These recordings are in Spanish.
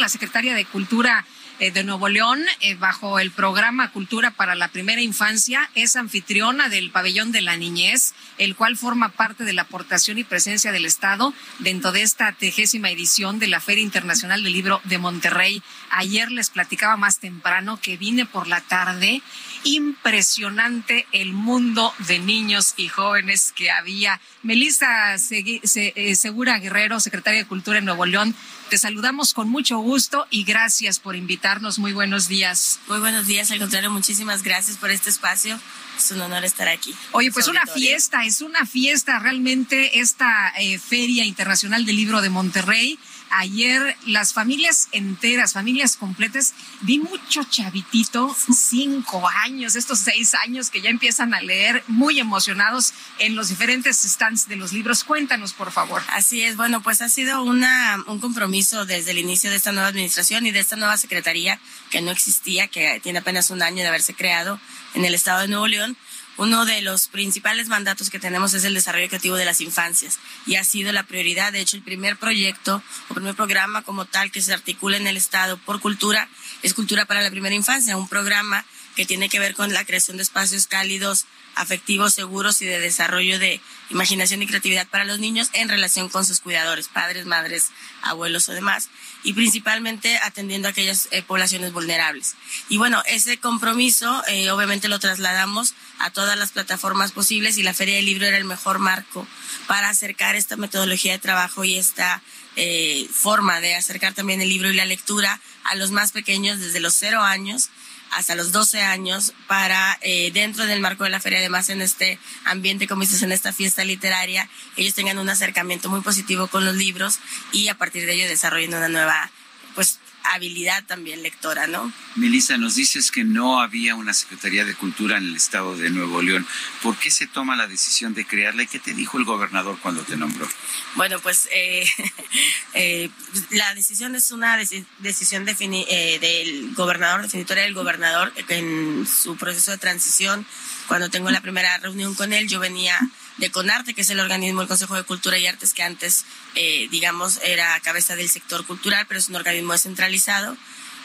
La secretaria de Cultura eh, de Nuevo León, eh, bajo el programa Cultura para la Primera Infancia, es anfitriona del Pabellón de la Niñez, el cual forma parte de la aportación y presencia del Estado dentro de esta tegésima edición de la Feria Internacional del Libro de Monterrey. Ayer les platicaba más temprano que vine por la tarde. Impresionante el mundo de niños y jóvenes que había. Melissa eh, Segura Guerrero, secretaria de Cultura en Nuevo León, te saludamos con mucho gusto y gracias por invitarnos. Muy buenos días. Muy buenos días, al contrario, muchísimas gracias por este espacio. Es un honor estar aquí. Oye, pues una fiesta, es una fiesta realmente esta eh, Feria Internacional del Libro de Monterrey ayer las familias enteras, familias completas, vi mucho chavitito, cinco años, estos seis años que ya empiezan a leer, muy emocionados en los diferentes stands de los libros. Cuéntanos, por favor. Así es, bueno, pues ha sido una, un compromiso desde el inicio de esta nueva administración y de esta nueva secretaría que no existía, que tiene apenas un año de haberse creado en el estado de Nuevo León uno de los principales mandatos que tenemos es el desarrollo creativo de las infancias y ha sido la prioridad. De hecho, el primer proyecto o primer programa como tal que se articula en el Estado por cultura es Cultura para la Primera Infancia, un programa que tiene que ver con la creación de espacios cálidos, afectivos, seguros y de desarrollo de imaginación y creatividad para los niños en relación con sus cuidadores, padres, madres, abuelos o demás, y principalmente atendiendo a aquellas eh, poblaciones vulnerables. Y bueno, ese compromiso eh, obviamente lo trasladamos a todas las plataformas posibles y la Feria del Libro era el mejor marco para acercar esta metodología de trabajo y esta eh, forma de acercar también el libro y la lectura a los más pequeños desde los cero años hasta los 12 años para eh, dentro del marco de la feria, además en este ambiente, como dices, en esta fiesta literaria, ellos tengan un acercamiento muy positivo con los libros y a partir de ello desarrollen una nueva pues habilidad también lectora, ¿no? Melissa, nos dices que no había una Secretaría de Cultura en el estado de Nuevo León. ¿Por qué se toma la decisión de crearla y qué te dijo el gobernador cuando te nombró? Bueno, pues eh, eh, la decisión es una decisión eh, del gobernador, definitoria del gobernador en su proceso de transición. Cuando tengo la primera reunión con él, yo venía de CONARTE, que es el organismo del Consejo de Cultura y Artes, que antes, eh, digamos, era cabeza del sector cultural, pero es un organismo descentralizado.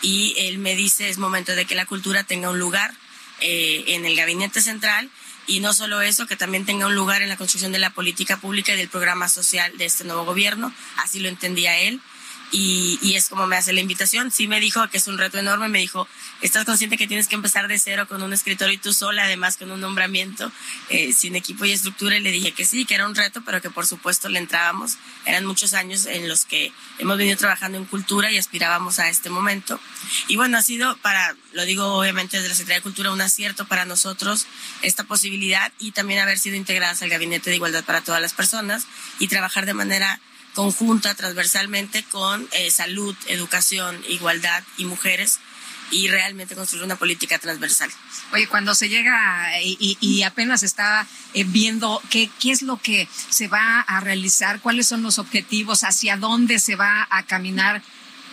Y él me dice, es momento de que la cultura tenga un lugar eh, en el gabinete central y no solo eso, que también tenga un lugar en la construcción de la política pública y del programa social de este nuevo gobierno. Así lo entendía él y, es como me hace la invitación. Sí me dijo que es un reto enorme, me dijo, estás consciente que tienes que empezar de cero con un escritorio y tú sola, además con un nombramiento, eh, sin equipo y estructura, y le dije que sí, que era un reto, pero que por supuesto le entrábamos. Eran muchos años en los que hemos venido trabajando en cultura y aspirábamos a este momento. Y bueno, ha sido para, lo digo obviamente desde la Secretaría de Cultura, un acierto para nosotros esta posibilidad y también haber sido integradas al Gabinete de Igualdad para todas las personas y trabajar de manera conjunta, transversalmente con eh, salud, educación, igualdad y mujeres y realmente construir una política transversal. Oye, cuando se llega y, apenas está eh, viendo qué, qué es lo que se va a realizar, cuáles son los objetivos, hacia dónde se va a caminar,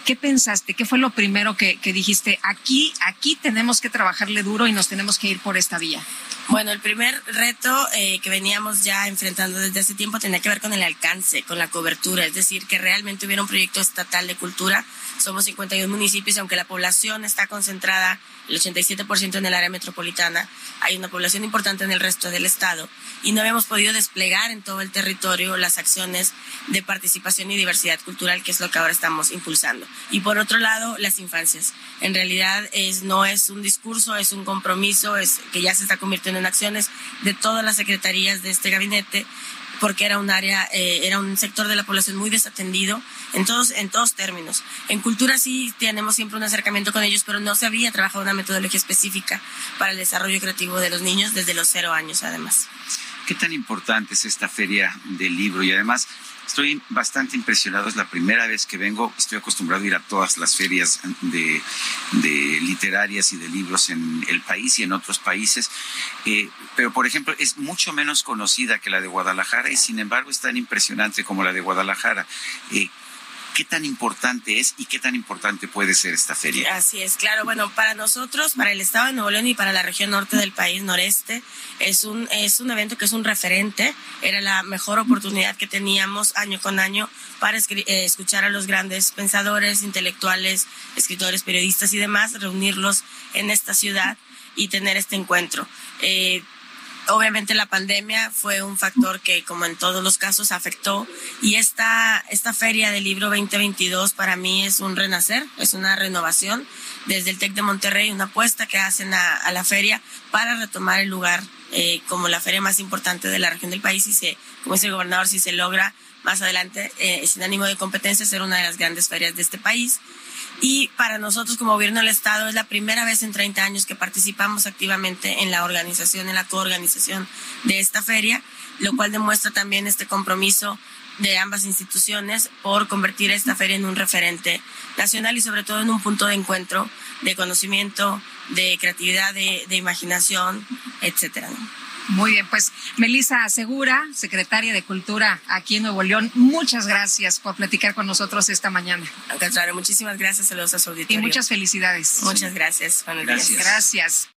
¿qué pensaste? ¿Qué fue lo primero que, dijiste? Aquí, aquí tenemos que trabajarle duro y nos tenemos que ir por esta vía. Bueno, el primer reto eh, que veníamos ya enfrentando desde hace tiempo tenía que ver con el alcance, con la cobertura, es decir, que realmente hubiera un proyecto estatal de cultura. Somos 51 municipios, aunque la población está concentrada el 87% en el área metropolitana, hay una población importante en el resto del estado y no habíamos podido desplegar en todo el territorio las acciones de participación y diversidad cultural, que es lo que ahora estamos impulsando. Y por otro lado, las infancias. En realidad es, no es un discurso, es un compromiso, es que ya se está convirtiendo en acciones de todas las secretarías de este gabinete porque era un área, eh, era un sector de la población muy desatendido en todos, en todos términos. En cultura sí tenemos siempre un acercamiento con ellos, pero no se había trabajado una metodología específica para el desarrollo creativo de los niños desde los cero años, además. ¿Qué tan importante es esta feria del libro? Y además, Estoy bastante impresionado, es la primera vez que vengo, estoy acostumbrado a ir a todas las ferias literarias y de libros en el país y en otros países, eh, pero por ejemplo es mucho menos conocida que la de Guadalajara y sin embargo es tan impresionante como la de Guadalajara. Eh, ¿Qué tan importante es y qué tan importante puede ser esta feria? Así es, claro. Bueno, para nosotros, para el Estado de Nuevo León y para la región norte del país, noreste, es un, es un evento que es un referente. Era la mejor oportunidad que teníamos año con año para eh, escuchar a los grandes pensadores, intelectuales, escritores, periodistas y demás, reunirlos en esta ciudad y tener este encuentro. Eh, obviamente la pandemia fue un factor que, como en todos los casos, afectó. Y esta, esta feria del libro 2022 para mí es un renacer, es una renovación desde el TEC de Monterrey, una apuesta que hacen a, la feria para retomar el lugar eh, como la feria más importante de la región del país y se, como dice el gobernador, si se logra más adelante, eh, sin ánimo de competencia, ser una de las grandes ferias de este país. Y para nosotros como gobierno del Estado es la primera vez en 30 años que participamos activamente en la organización, en la coorganización de esta feria, lo cual demuestra también este compromiso de ambas instituciones por convertir esta feria en un referente nacional y sobre todo en un punto de encuentro de conocimiento, de creatividad, de, imaginación, etcétera. Muy bien, pues Melisa Segura, secretaria de Cultura aquí en Nuevo León, muchas gracias por platicar con nosotros esta mañana. Al contrario, muchísimas gracias a los auditores. Y muchas felicidades. Muchas gracias. Gracias. Gracias.